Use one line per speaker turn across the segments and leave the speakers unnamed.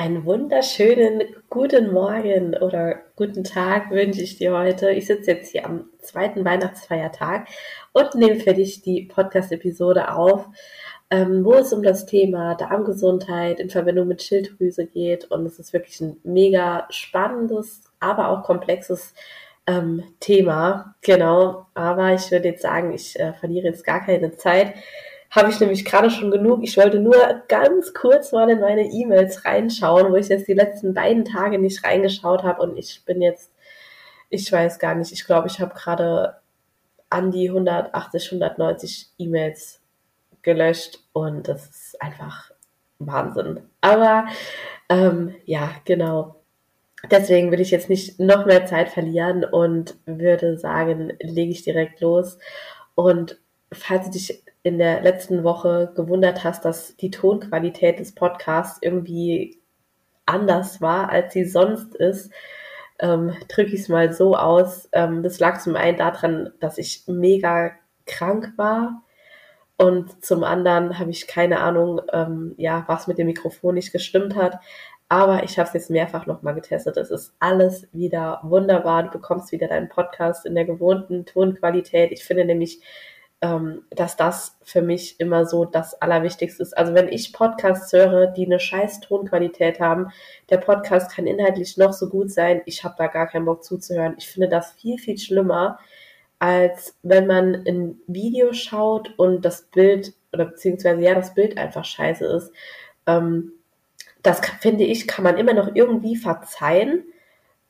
Einen wunderschönen guten Morgen oder guten Tag wünsche ich dir heute. Ich sitze jetzt hier am zweiten Weihnachtsfeiertag und nehme für dich die Podcast-Episode auf, ähm, wo es um das Thema Darmgesundheit in Verbindung mit Schilddrüse geht. Und es ist wirklich ein mega spannendes, aber auch komplexes ähm, Thema. Genau. Aber ich würde jetzt sagen, ich äh, verliere jetzt gar keine Zeit habe ich nämlich gerade schon genug. Ich wollte nur ganz kurz mal in meine E-Mails reinschauen, wo ich jetzt die letzten beiden Tage nicht reingeschaut habe und ich bin jetzt, ich weiß gar nicht, ich glaube, ich habe gerade an die 180, 190 E-Mails gelöscht und das ist einfach Wahnsinn. Aber ähm, ja, genau. Deswegen will ich jetzt nicht noch mehr Zeit verlieren und würde sagen, lege ich direkt los. Und falls du dich in der letzten Woche gewundert hast, dass die Tonqualität des Podcasts irgendwie anders war, als sie sonst ist, ähm, drücke ich es mal so aus. Ähm, das lag zum einen daran, dass ich mega krank war und zum anderen habe ich keine Ahnung, ähm, ja, was mit dem Mikrofon nicht gestimmt hat. Aber ich habe es jetzt mehrfach nochmal getestet. Es ist alles wieder wunderbar. Du bekommst wieder deinen Podcast in der gewohnten Tonqualität. Ich finde nämlich, ähm, dass das für mich immer so das Allerwichtigste ist. Also wenn ich Podcasts höre, die eine scheiß Tonqualität haben, der Podcast kann inhaltlich noch so gut sein, ich habe da gar keinen Bock zuzuhören. Ich finde das viel, viel schlimmer, als wenn man ein Video schaut und das Bild oder beziehungsweise ja, das Bild einfach scheiße ist. Ähm, das finde ich, kann man immer noch irgendwie verzeihen.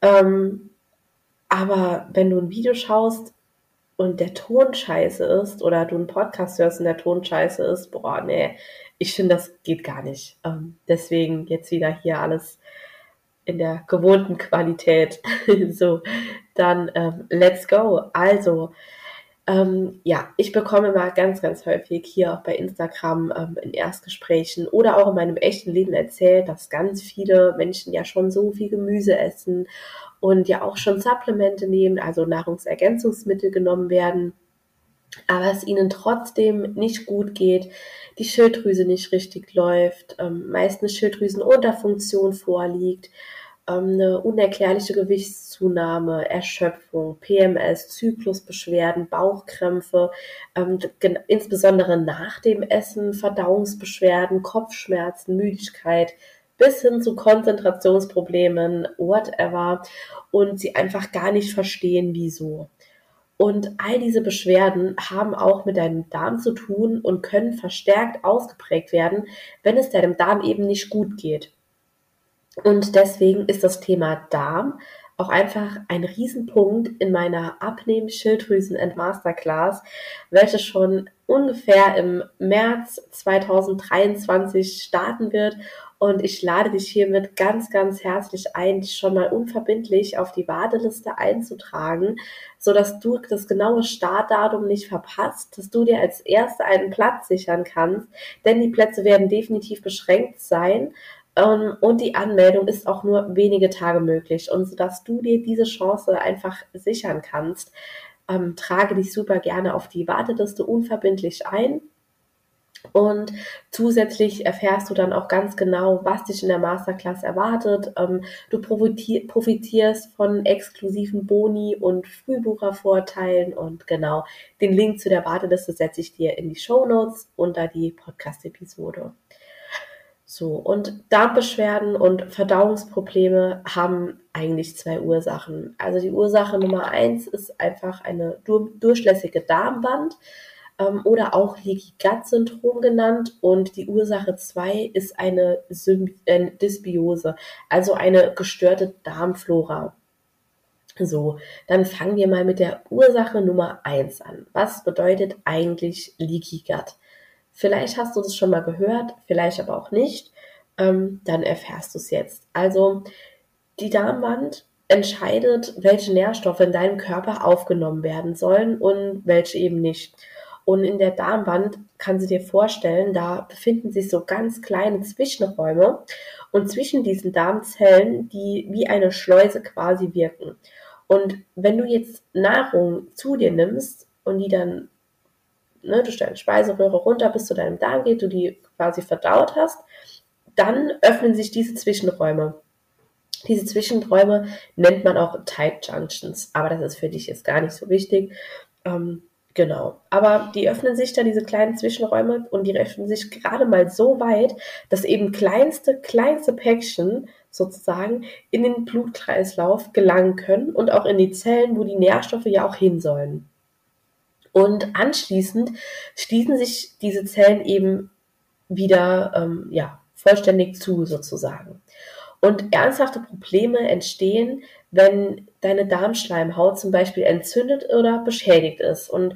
Ähm, aber wenn du ein Video schaust, und der Ton scheiße ist oder du einen Podcast hörst und der Ton scheiße ist, boah, nee, ich finde, das geht gar nicht. Ähm, deswegen jetzt wieder hier alles in der gewohnten Qualität. so, dann ähm, let's go. Also, ähm, ja, ich bekomme mal ganz, ganz häufig hier auch bei Instagram ähm, in Erstgesprächen oder auch in meinem echten Leben erzählt, dass ganz viele Menschen ja schon so viel Gemüse essen und ja auch schon Supplemente nehmen, also Nahrungsergänzungsmittel genommen werden, aber es ihnen trotzdem nicht gut geht, die Schilddrüse nicht richtig läuft, ähm, meist eine Schilddrüsenunterfunktion vorliegt, ähm, eine unerklärliche Gewichtszunahme, Erschöpfung, PMS, Zyklusbeschwerden, Bauchkrämpfe, ähm, insbesondere nach dem Essen, Verdauungsbeschwerden, Kopfschmerzen, Müdigkeit, bis hin zu Konzentrationsproblemen, whatever, und sie einfach gar nicht verstehen, wieso. Und all diese Beschwerden haben auch mit deinem Darm zu tun und können verstärkt ausgeprägt werden, wenn es deinem Darm eben nicht gut geht. Und deswegen ist das Thema Darm auch einfach ein Riesenpunkt in meiner Abnehmen-Schilddrüsen- and Masterclass, welche schon ungefähr im März 2023 starten wird und ich lade dich hiermit ganz, ganz herzlich ein, dich schon mal unverbindlich auf die Warteliste einzutragen, so dass du das genaue Startdatum nicht verpasst, dass du dir als Erste einen Platz sichern kannst, denn die Plätze werden definitiv beschränkt sein. Ähm, und die Anmeldung ist auch nur wenige Tage möglich. Und so dass du dir diese Chance einfach sichern kannst, ähm, trage dich super gerne auf die Warteliste unverbindlich ein. Und zusätzlich erfährst du dann auch ganz genau, was dich in der Masterclass erwartet. Ähm, du profitierst von exklusiven Boni und Frühbuchervorteilen und genau den Link zu der Warteliste setze ich dir in die Show Notes unter die Podcast-Episode. So, und Darmbeschwerden und Verdauungsprobleme haben eigentlich zwei Ursachen. Also die Ursache Nummer eins ist einfach eine durchlässige Darmwand ähm, oder auch Leaky Gut Syndrom genannt. Und die Ursache 2 ist eine Symbi äh, Dysbiose, also eine gestörte Darmflora. So, dann fangen wir mal mit der Ursache Nummer 1 an. Was bedeutet eigentlich Leaky Gut? Vielleicht hast du das schon mal gehört, vielleicht aber auch nicht. Ähm, dann erfährst du es jetzt. Also, die Darmwand entscheidet, welche Nährstoffe in deinem Körper aufgenommen werden sollen und welche eben nicht. Und in der Darmwand kann sie dir vorstellen, da befinden sich so ganz kleine Zwischenräume und zwischen diesen Darmzellen, die wie eine Schleuse quasi wirken. Und wenn du jetzt Nahrung zu dir nimmst und die dann ne, durch deine Speiseröhre runter bis zu deinem Darm geht, du die quasi verdaut hast, dann öffnen sich diese Zwischenräume. Diese Zwischenräume nennt man auch Tight Junctions, aber das ist für dich jetzt gar nicht so wichtig. Ähm, genau. Aber die öffnen sich da, diese kleinen Zwischenräume, und die öffnen sich gerade mal so weit, dass eben kleinste, kleinste Päckchen sozusagen in den Blutkreislauf gelangen können und auch in die Zellen, wo die Nährstoffe ja auch hin sollen. Und anschließend schließen sich diese Zellen eben wieder ähm, ja, vollständig zu sozusagen. Und ernsthafte Probleme entstehen, wenn deine Darmschleimhaut zum Beispiel entzündet oder beschädigt ist. Und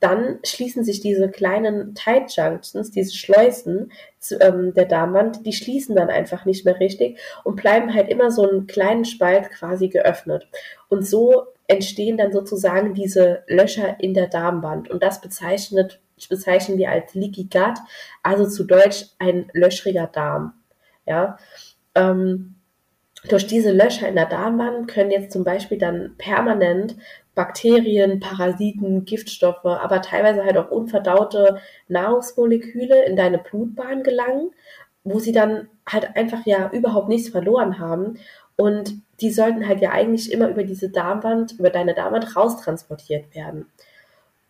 dann schließen sich diese kleinen Tight Junctions, diese Schleusen zu, ähm, der Darmwand, die schließen dann einfach nicht mehr richtig und bleiben halt immer so einen kleinen Spalt quasi geöffnet. Und so entstehen dann sozusagen diese Löcher in der Darmwand. Und das bezeichnet, bezeichnen wir als Leaky Gut, also zu Deutsch ein löchriger Darm. Ja, ähm, durch diese Löcher in der Darmwand können jetzt zum Beispiel dann permanent Bakterien, Parasiten, Giftstoffe, aber teilweise halt auch unverdaute Nahrungsmoleküle in deine Blutbahn gelangen, wo sie dann halt einfach ja überhaupt nichts verloren haben. Und die sollten halt ja eigentlich immer über diese Darmwand, über deine Darmwand raustransportiert werden.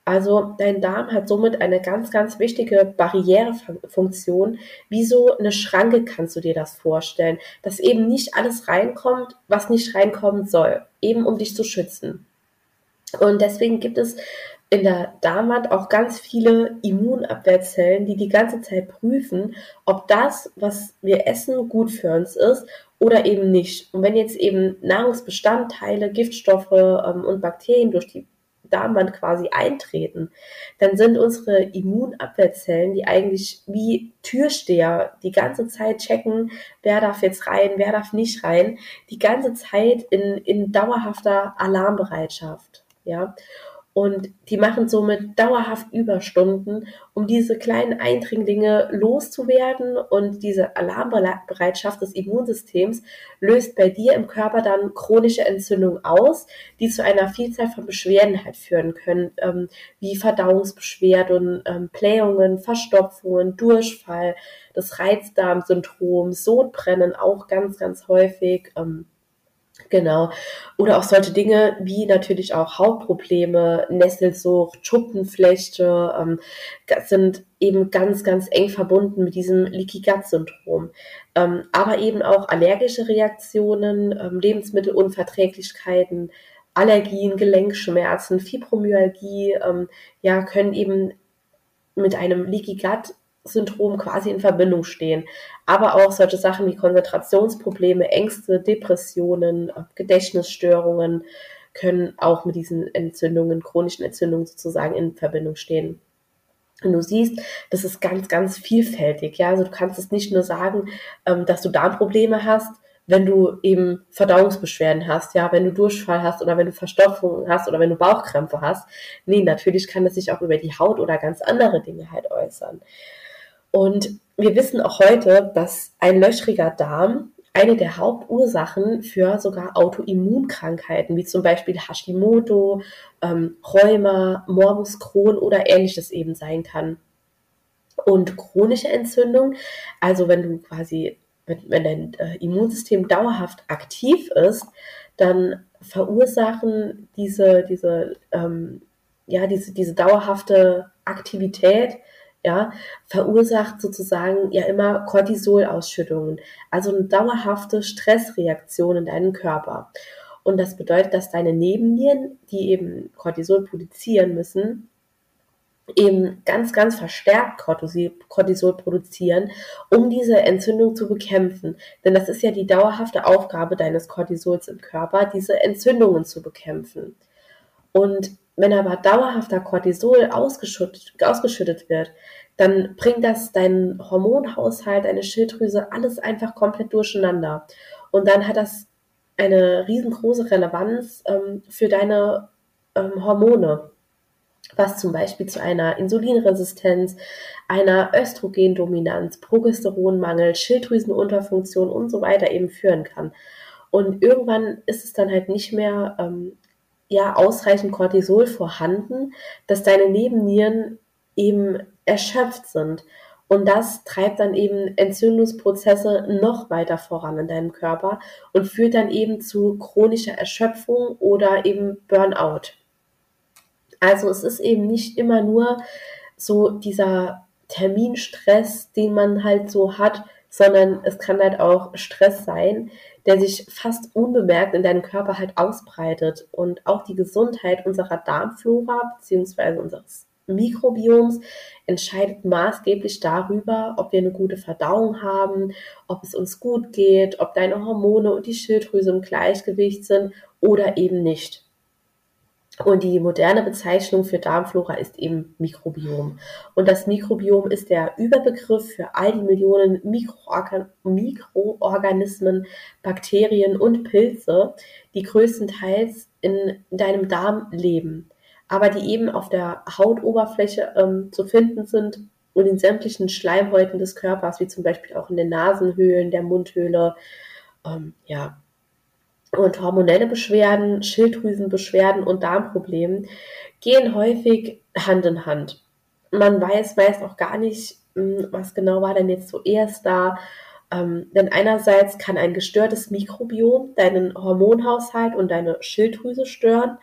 Also dein Darm hat somit eine ganz, ganz wichtige Barrierefunktion. Wie so eine Schranke kannst du dir das vorstellen, dass eben nicht alles reinkommt, was nicht reinkommen soll, eben um dich zu schützen. Und deswegen gibt es in der Darmwand auch ganz viele Immunabwehrzellen, die die ganze Zeit prüfen, ob das, was wir essen, gut für uns ist oder eben nicht. Und wenn jetzt eben Nahrungsbestandteile, Giftstoffe ähm, und Bakterien durch die Darmwand quasi eintreten, dann sind unsere Immunabwehrzellen, die eigentlich wie Türsteher die ganze Zeit checken, wer darf jetzt rein, wer darf nicht rein, die ganze Zeit in, in dauerhafter Alarmbereitschaft. Ja. Und die machen somit dauerhaft Überstunden, um diese kleinen Eindringlinge loszuwerden. Und diese Alarmbereitschaft des Immunsystems löst bei dir im Körper dann chronische Entzündungen aus, die zu einer Vielzahl von Beschwerden halt führen können, ähm, wie Verdauungsbeschwerden, ähm, Blähungen, Verstopfungen, Durchfall, das Reizdarmsyndrom, Sodbrennen auch ganz, ganz häufig. Ähm, Genau. Oder auch solche Dinge wie natürlich auch Hautprobleme, Nesselsucht, Schuppenflechte, ähm, das sind eben ganz, ganz eng verbunden mit diesem Leaky Gut Syndrom. Ähm, aber eben auch allergische Reaktionen, ähm, Lebensmittelunverträglichkeiten, Allergien, Gelenkschmerzen, Fibromyalgie, ähm, ja, können eben mit einem Leaky Gut Syndrom quasi in Verbindung stehen. Aber auch solche Sachen wie Konzentrationsprobleme, Ängste, Depressionen, Gedächtnisstörungen können auch mit diesen Entzündungen, chronischen Entzündungen sozusagen in Verbindung stehen. Und du siehst, das ist ganz, ganz vielfältig. Ja, also du kannst es nicht nur sagen, ähm, dass du Darmprobleme hast, wenn du eben Verdauungsbeschwerden hast, ja, wenn du Durchfall hast oder wenn du Verstopfung hast oder wenn du Bauchkrämpfe hast. Nee, natürlich kann es sich auch über die Haut oder ganz andere Dinge halt äußern. Und wir wissen auch heute, dass ein löchriger Darm eine der Hauptursachen für sogar Autoimmunkrankheiten, wie zum Beispiel Hashimoto, ähm, Rheuma, Morbus Crohn oder ähnliches eben sein kann. Und chronische Entzündung, also wenn du quasi, wenn, wenn dein äh, Immunsystem dauerhaft aktiv ist, dann verursachen diese, diese, ähm, ja, diese, diese dauerhafte Aktivität ja, verursacht sozusagen ja immer Cortisolausschüttungen, also eine dauerhafte Stressreaktion in deinem Körper. Und das bedeutet, dass deine Nebennieren, die eben Cortisol produzieren müssen, eben ganz, ganz verstärkt Cortisol produzieren, um diese Entzündung zu bekämpfen. Denn das ist ja die dauerhafte Aufgabe deines Cortisols im Körper, diese Entzündungen zu bekämpfen. Und wenn aber dauerhafter Cortisol ausgeschüttet, ausgeschüttet wird, dann bringt das deinen Hormonhaushalt, deine Schilddrüse, alles einfach komplett durcheinander. Und dann hat das eine riesengroße Relevanz ähm, für deine ähm, Hormone, was zum Beispiel zu einer Insulinresistenz, einer Östrogendominanz, Progesteronmangel, Schilddrüsenunterfunktion und so weiter eben führen kann. Und irgendwann ist es dann halt nicht mehr ähm, ja ausreichend Cortisol vorhanden, dass deine Nebennieren eben erschöpft sind. Und das treibt dann eben Entzündungsprozesse noch weiter voran in deinem Körper und führt dann eben zu chronischer Erschöpfung oder eben Burnout. Also es ist eben nicht immer nur so dieser Terminstress, den man halt so hat, sondern es kann halt auch Stress sein, der sich fast unbemerkt in deinem Körper halt ausbreitet. Und auch die Gesundheit unserer Darmflora bzw. unseres Mikrobioms entscheidet maßgeblich darüber, ob wir eine gute Verdauung haben, ob es uns gut geht, ob deine Hormone und die Schilddrüse im Gleichgewicht sind oder eben nicht. Und die moderne Bezeichnung für Darmflora ist eben Mikrobiom. Und das Mikrobiom ist der Überbegriff für all die Millionen Mikroorgan Mikroorganismen, Bakterien und Pilze, die größtenteils in deinem Darm leben aber die eben auf der Hautoberfläche ähm, zu finden sind und in sämtlichen Schleimhäuten des Körpers, wie zum Beispiel auch in den Nasenhöhlen, der Mundhöhle, ähm, ja. Und hormonelle Beschwerden, Schilddrüsenbeschwerden und Darmproblemen gehen häufig Hand in Hand. Man weiß meist auch gar nicht, hm, was genau war denn jetzt zuerst da. Ähm, denn einerseits kann ein gestörtes Mikrobiom deinen Hormonhaushalt und deine Schilddrüse stören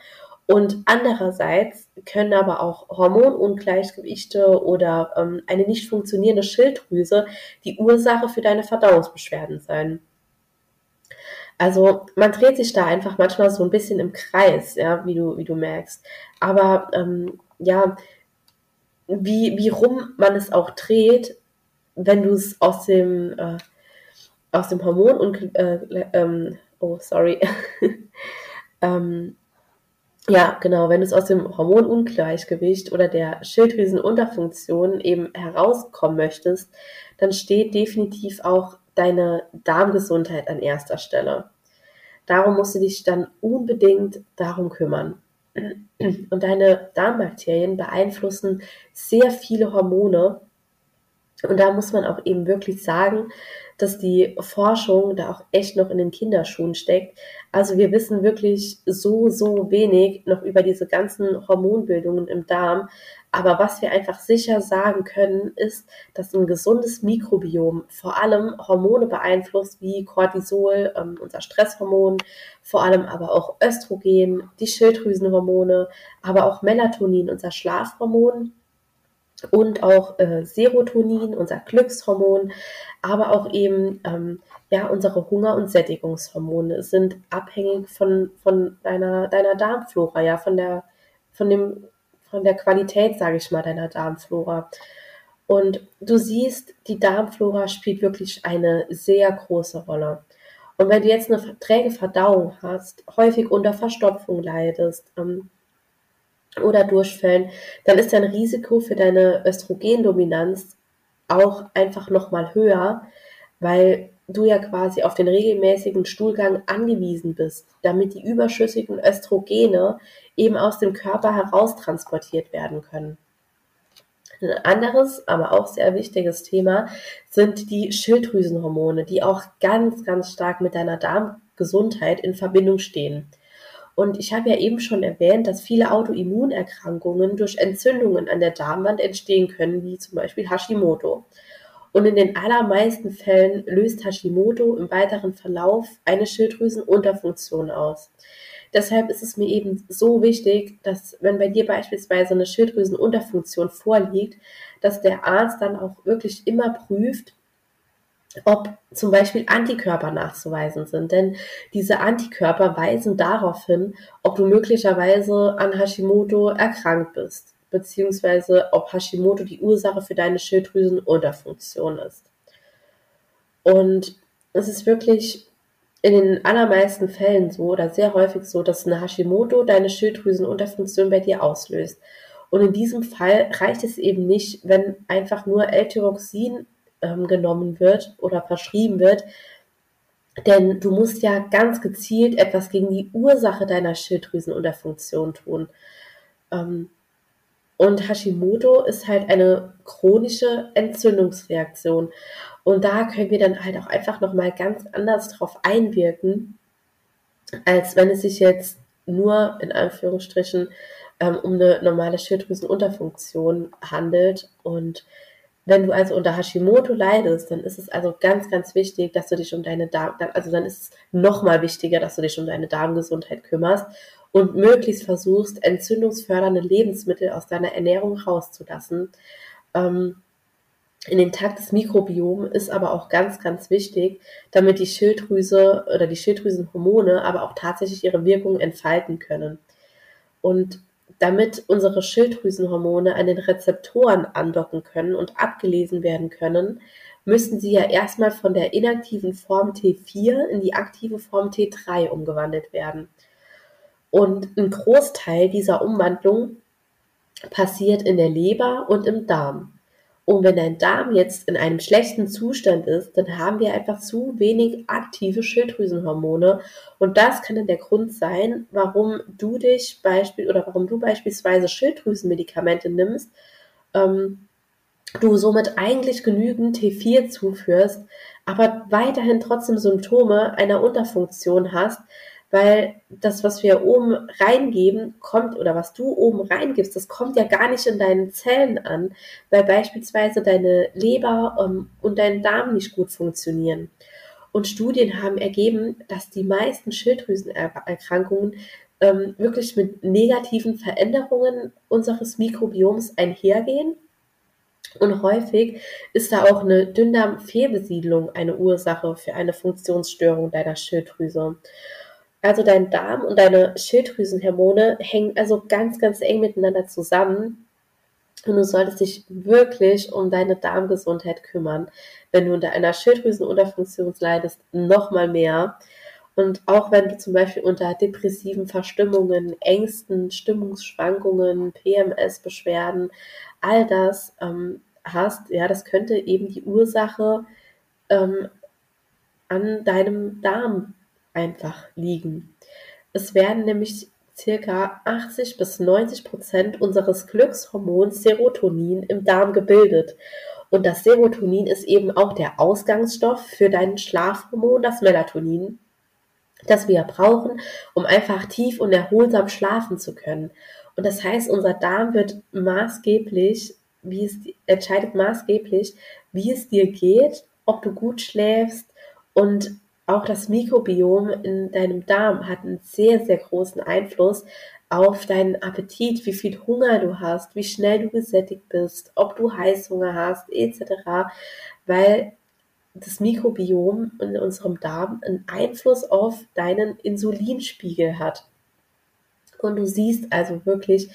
und andererseits können aber auch Hormonungleichgewichte oder ähm, eine nicht funktionierende Schilddrüse die Ursache für deine Verdauungsbeschwerden sein. Also man dreht sich da einfach manchmal so ein bisschen im Kreis, ja, wie du, wie du merkst. Aber ähm, ja, wie, wie rum man es auch dreht, wenn du es aus dem äh, aus dem Hormon und äh, ähm, oh sorry ähm, ja, genau, wenn du es aus dem Hormonungleichgewicht oder der Schilddrüsenunterfunktion eben herauskommen möchtest, dann steht definitiv auch deine Darmgesundheit an erster Stelle. Darum musst du dich dann unbedingt darum kümmern. Und deine Darmbakterien beeinflussen sehr viele Hormone. Und da muss man auch eben wirklich sagen, dass die Forschung da auch echt noch in den Kinderschuhen steckt. Also wir wissen wirklich so, so wenig noch über diese ganzen Hormonbildungen im Darm. Aber was wir einfach sicher sagen können, ist, dass ein gesundes Mikrobiom vor allem Hormone beeinflusst, wie Cortisol, ähm, unser Stresshormon, vor allem aber auch Östrogen, die Schilddrüsenhormone, aber auch Melatonin, unser Schlafhormon und auch äh, Serotonin, unser Glückshormon, aber auch eben ähm, ja unsere Hunger- und Sättigungshormone sind abhängig von von deiner deiner Darmflora, ja von der von dem von der Qualität, sage ich mal, deiner Darmflora. Und du siehst, die Darmflora spielt wirklich eine sehr große Rolle. Und wenn du jetzt eine träge Verdauung hast, häufig unter Verstopfung leidest, ähm, oder Durchfällen, dann ist dein Risiko für deine Östrogendominanz auch einfach nochmal höher, weil du ja quasi auf den regelmäßigen Stuhlgang angewiesen bist, damit die überschüssigen Östrogene eben aus dem Körper heraustransportiert werden können. Ein anderes, aber auch sehr wichtiges Thema sind die Schilddrüsenhormone, die auch ganz, ganz stark mit deiner Darmgesundheit in Verbindung stehen. Und ich habe ja eben schon erwähnt, dass viele Autoimmunerkrankungen durch Entzündungen an der Darmwand entstehen können, wie zum Beispiel Hashimoto. Und in den allermeisten Fällen löst Hashimoto im weiteren Verlauf eine Schilddrüsenunterfunktion aus. Deshalb ist es mir eben so wichtig, dass wenn bei dir beispielsweise eine Schilddrüsenunterfunktion vorliegt, dass der Arzt dann auch wirklich immer prüft, ob zum Beispiel Antikörper nachzuweisen sind. Denn diese Antikörper weisen darauf hin, ob du möglicherweise an Hashimoto erkrankt bist, beziehungsweise ob Hashimoto die Ursache für deine Schilddrüsenunterfunktion ist. Und es ist wirklich in den allermeisten Fällen so oder sehr häufig so, dass eine Hashimoto deine Schilddrüsenunterfunktion bei dir auslöst. Und in diesem Fall reicht es eben nicht, wenn einfach nur L-Tyroxin ähm, genommen wird oder verschrieben wird. Denn du musst ja ganz gezielt etwas gegen die Ursache deiner Schilddrüsenunterfunktion tun. Ähm, und Hashimoto ist halt eine chronische Entzündungsreaktion. Und da können wir dann halt auch einfach nochmal ganz anders drauf einwirken, als wenn es sich jetzt nur in Anführungsstrichen ähm, um eine normale Schilddrüsenunterfunktion handelt. Und wenn du also unter Hashimoto leidest, dann ist es also ganz, ganz wichtig, dass du dich um deine Darm, also dann ist es nochmal wichtiger, dass du dich um deine Darmgesundheit kümmerst und möglichst versuchst, entzündungsfördernde Lebensmittel aus deiner Ernährung rauszulassen. Ähm, ein intaktes Mikrobiom ist aber auch ganz, ganz wichtig, damit die Schilddrüse oder die Schilddrüsenhormone aber auch tatsächlich ihre Wirkung entfalten können. Und damit unsere Schilddrüsenhormone an den Rezeptoren andocken können und abgelesen werden können, müssen sie ja erstmal von der inaktiven Form T4 in die aktive Form T3 umgewandelt werden. Und ein Großteil dieser Umwandlung passiert in der Leber und im Darm. Und wenn dein Darm jetzt in einem schlechten Zustand ist, dann haben wir einfach zu wenig aktive Schilddrüsenhormone. Und das kann dann der Grund sein, warum du dich beispiel oder warum du beispielsweise Schilddrüsenmedikamente nimmst, ähm, du somit eigentlich genügend T4 zuführst, aber weiterhin trotzdem Symptome einer Unterfunktion hast, weil das, was wir oben reingeben, kommt oder was du oben reingibst, das kommt ja gar nicht in deinen Zellen an, weil beispielsweise deine Leber ähm, und dein Darm nicht gut funktionieren. Und Studien haben ergeben, dass die meisten Schilddrüsenerkrankungen ähm, wirklich mit negativen Veränderungen unseres Mikrobioms einhergehen. Und häufig ist da auch eine Dünndarmfehlbesiedlung eine Ursache für eine Funktionsstörung deiner Schilddrüse. Also dein Darm und deine Schilddrüsenhormone hängen also ganz, ganz eng miteinander zusammen. Und du solltest dich wirklich um deine Darmgesundheit kümmern. Wenn du unter einer Schilddrüsenunterfunktion leidest, nochmal mehr. Und auch wenn du zum Beispiel unter depressiven Verstimmungen, Ängsten, Stimmungsschwankungen, PMS-Beschwerden, all das ähm, hast, ja, das könnte eben die Ursache ähm, an deinem Darm einfach liegen. Es werden nämlich circa 80 bis 90 Prozent unseres Glückshormons Serotonin im Darm gebildet. Und das Serotonin ist eben auch der Ausgangsstoff für dein Schlafhormon, das Melatonin, das wir brauchen, um einfach tief und erholsam schlafen zu können. Und das heißt, unser Darm wird maßgeblich, wie es entscheidet maßgeblich, wie es dir geht, ob du gut schläfst und auch das Mikrobiom in deinem Darm hat einen sehr, sehr großen Einfluss auf deinen Appetit, wie viel Hunger du hast, wie schnell du gesättigt bist, ob du Heißhunger hast, etc. Weil das Mikrobiom in unserem Darm einen Einfluss auf deinen Insulinspiegel hat. Und du siehst also wirklich,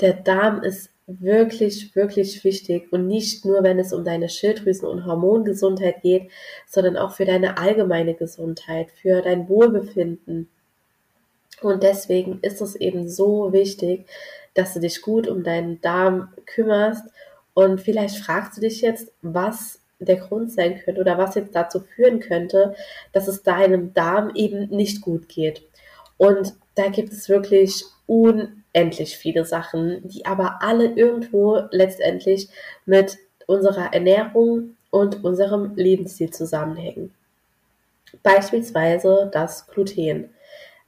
der Darm ist wirklich, wirklich wichtig und nicht nur, wenn es um deine Schilddrüsen- und Hormongesundheit geht, sondern auch für deine allgemeine Gesundheit, für dein Wohlbefinden. Und deswegen ist es eben so wichtig, dass du dich gut um deinen Darm kümmerst. Und vielleicht fragst du dich jetzt, was der Grund sein könnte oder was jetzt dazu führen könnte, dass es deinem Darm eben nicht gut geht. Und da gibt es wirklich un endlich viele Sachen, die aber alle irgendwo letztendlich mit unserer Ernährung und unserem Lebensstil zusammenhängen. Beispielsweise das Gluten.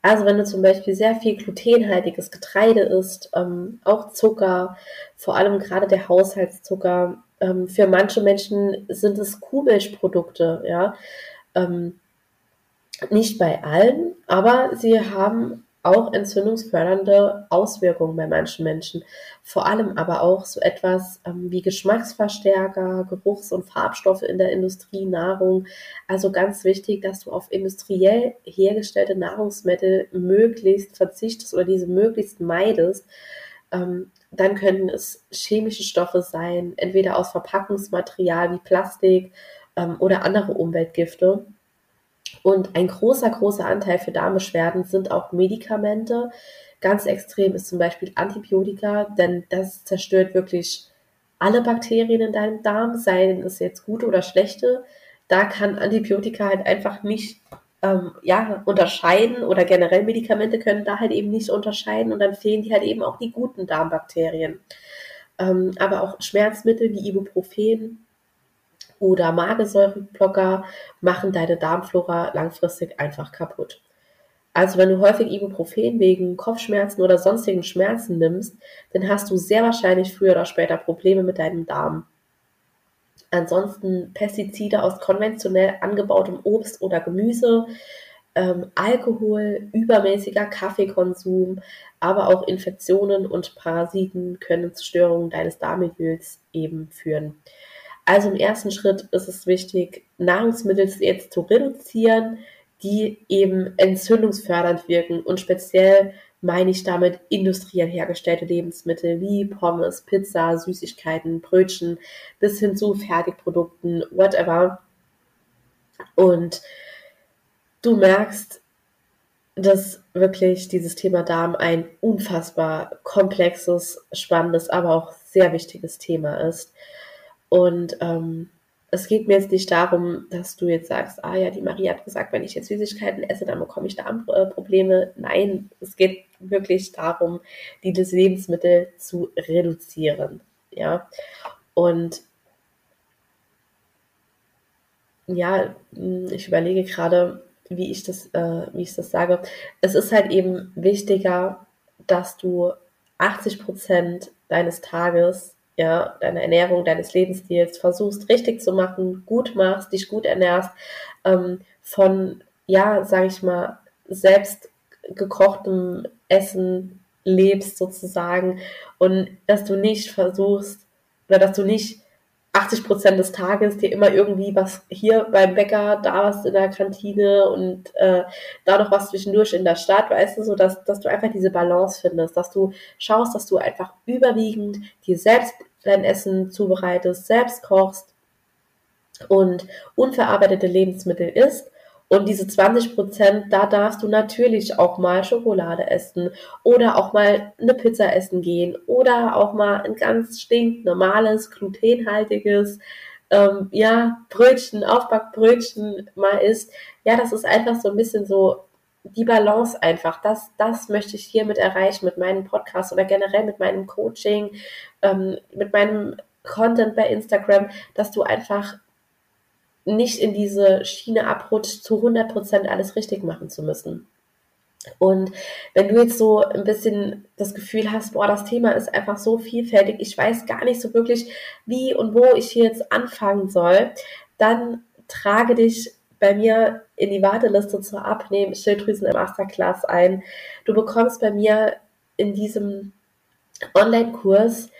Also wenn du zum Beispiel sehr viel glutenhaltiges Getreide isst, ähm, auch Zucker, vor allem gerade der Haushaltszucker, ähm, für manche Menschen sind es Kuhmilchprodukte, ja. Ähm, nicht bei allen, aber sie haben auch entzündungsfördernde Auswirkungen bei manchen Menschen. Vor allem aber auch so etwas ähm, wie Geschmacksverstärker, Geruchs- und Farbstoffe in der Industrie, Nahrung. Also ganz wichtig, dass du auf industriell hergestellte Nahrungsmittel möglichst verzichtest oder diese möglichst meidest. Ähm, dann können es chemische Stoffe sein, entweder aus Verpackungsmaterial wie Plastik ähm, oder andere Umweltgifte. Und ein großer, großer Anteil für Darmbeschwerden sind auch Medikamente. Ganz extrem ist zum Beispiel Antibiotika, denn das zerstört wirklich alle Bakterien in deinem Darm, seien es jetzt gute oder schlechte. Da kann Antibiotika halt einfach nicht ähm, ja, unterscheiden oder generell Medikamente können da halt eben nicht unterscheiden und dann fehlen die halt eben auch die guten Darmbakterien. Ähm, aber auch Schmerzmittel wie Ibuprofen oder Magensäureblocker machen deine Darmflora langfristig einfach kaputt. Also wenn du häufig Ibuprofen wegen Kopfschmerzen oder sonstigen Schmerzen nimmst, dann hast du sehr wahrscheinlich früher oder später Probleme mit deinem Darm. Ansonsten Pestizide aus konventionell angebautem Obst oder Gemüse, ähm, Alkohol, übermäßiger Kaffeekonsum, aber auch Infektionen und Parasiten können zu Störungen deines Darmmilieus eben führen. Also im ersten Schritt ist es wichtig, Nahrungsmittel jetzt zu reduzieren, die eben entzündungsfördernd wirken und speziell meine ich damit industriell hergestellte Lebensmittel wie Pommes, Pizza, Süßigkeiten, Brötchen bis hin zu Fertigprodukten, whatever. Und du merkst, dass wirklich dieses Thema Darm ein unfassbar komplexes, spannendes, aber auch sehr wichtiges Thema ist. Und ähm, es geht mir jetzt nicht darum, dass du jetzt sagst, ah ja, die Marie hat gesagt, wenn ich jetzt Süßigkeiten esse, dann bekomme ich Darmprobleme. Nein, es geht wirklich darum, diese Lebensmittel zu reduzieren. Ja, und ja, ich überlege gerade, wie ich das, äh, wie ich das sage. Es ist halt eben wichtiger, dass du 80 Prozent deines Tages, ja, deiner Ernährung, deines Lebensstils versuchst richtig zu machen, gut machst, dich gut ernährst, ähm, von, ja, sage ich mal, selbst gekochtem Essen lebst sozusagen und dass du nicht versuchst oder dass du nicht 80 Prozent des Tages dir immer irgendwie was hier beim Bäcker, da was in der Kantine und äh, da noch was zwischendurch in der Stadt, weißt du, so dass, dass du einfach diese Balance findest, dass du schaust, dass du einfach überwiegend dir selbst dein Essen zubereitest, selbst kochst und unverarbeitete Lebensmittel isst und diese 20 Prozent, da darfst du natürlich auch mal Schokolade essen oder auch mal eine Pizza essen gehen oder auch mal ein ganz stinknormales, glutenhaltiges, ähm, ja, Brötchen, Aufbackbrötchen mal isst. Ja, das ist einfach so ein bisschen so die Balance einfach. Das, das möchte ich hiermit erreichen mit meinem Podcast oder generell mit meinem Coaching, ähm, mit meinem Content bei Instagram, dass du einfach nicht in diese Schiene abrutscht, zu 100% alles richtig machen zu müssen. Und wenn du jetzt so ein bisschen das Gefühl hast, boah, das Thema ist einfach so vielfältig, ich weiß gar nicht so wirklich, wie und wo ich hier jetzt anfangen soll, dann trage dich bei mir in die Warteliste zur Abnehmen Schilddrüsen im Masterclass ein. Du bekommst bei mir in diesem Online-Kurs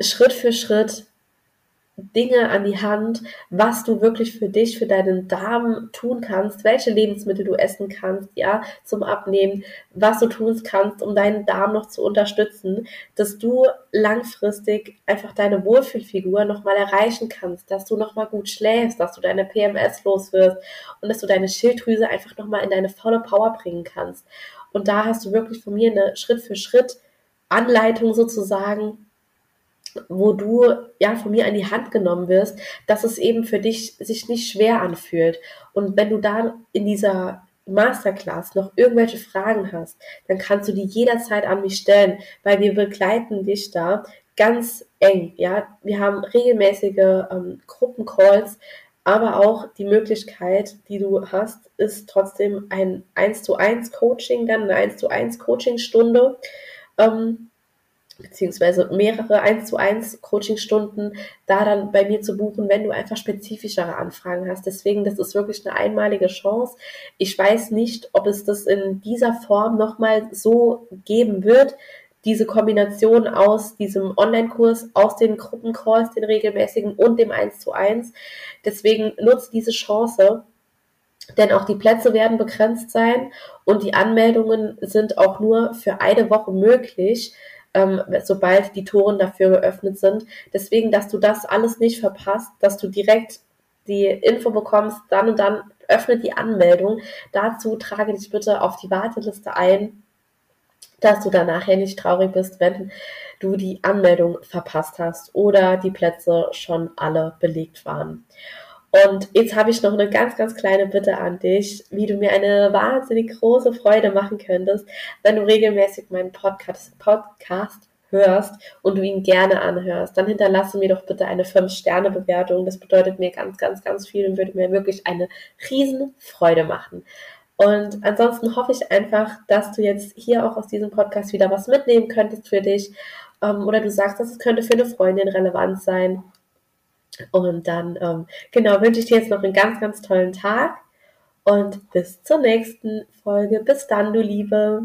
Schritt für Schritt Dinge an die Hand, was du wirklich für dich, für deinen Darm tun kannst, welche Lebensmittel du essen kannst, ja, zum Abnehmen, was du tun kannst, um deinen Darm noch zu unterstützen, dass du langfristig einfach deine Wohlfühlfigur nochmal erreichen kannst, dass du nochmal gut schläfst, dass du deine PMS los wirst und dass du deine Schilddrüse einfach nochmal in deine volle Power bringen kannst. Und da hast du wirklich von mir eine Schritt für Schritt Anleitung sozusagen, wo du ja von mir an die Hand genommen wirst, dass es eben für dich sich nicht schwer anfühlt. Und wenn du da in dieser Masterclass noch irgendwelche Fragen hast, dann kannst du die jederzeit an mich stellen, weil wir begleiten dich da ganz eng. Ja, wir haben regelmäßige ähm, Gruppencalls, aber auch die Möglichkeit, die du hast, ist trotzdem ein 1 zu 1 Coaching, dann eine 1 zu 1 Coachingstunde. Ähm, beziehungsweise mehrere 1 zu 1 Coachingstunden da dann bei mir zu buchen, wenn du einfach spezifischere Anfragen hast. Deswegen, das ist wirklich eine einmalige Chance. Ich weiß nicht, ob es das in dieser Form nochmal so geben wird. Diese Kombination aus diesem Online-Kurs, aus den Gruppencalls, den regelmäßigen und dem 1 zu 1. Deswegen nutzt diese Chance, denn auch die Plätze werden begrenzt sein und die Anmeldungen sind auch nur für eine Woche möglich ähm, sobald die Toren dafür geöffnet sind. Deswegen, dass du das alles nicht verpasst, dass du direkt die Info bekommst, dann und dann öffnet die Anmeldung. Dazu trage dich bitte auf die Warteliste ein, dass du dann nachher nicht traurig bist, wenn du die Anmeldung verpasst hast oder die Plätze schon alle belegt waren. Und jetzt habe ich noch eine ganz, ganz kleine Bitte an dich, wie du mir eine wahnsinnig große Freude machen könntest, wenn du regelmäßig meinen Podcast, Podcast hörst und du ihn gerne anhörst, dann hinterlasse mir doch bitte eine 5-Sterne-Bewertung. Das bedeutet mir ganz, ganz, ganz viel und würde mir wirklich eine riesen Freude machen. Und ansonsten hoffe ich einfach, dass du jetzt hier auch aus diesem Podcast wieder was mitnehmen könntest für dich. Ähm, oder du sagst, dass es könnte für eine Freundin relevant sein Und dann, ähm, genau, wünsche ich dir jetzt noch einen ganz, ganz tollen Tag und bis zur nächsten Folge. Bis dann, du Liebe.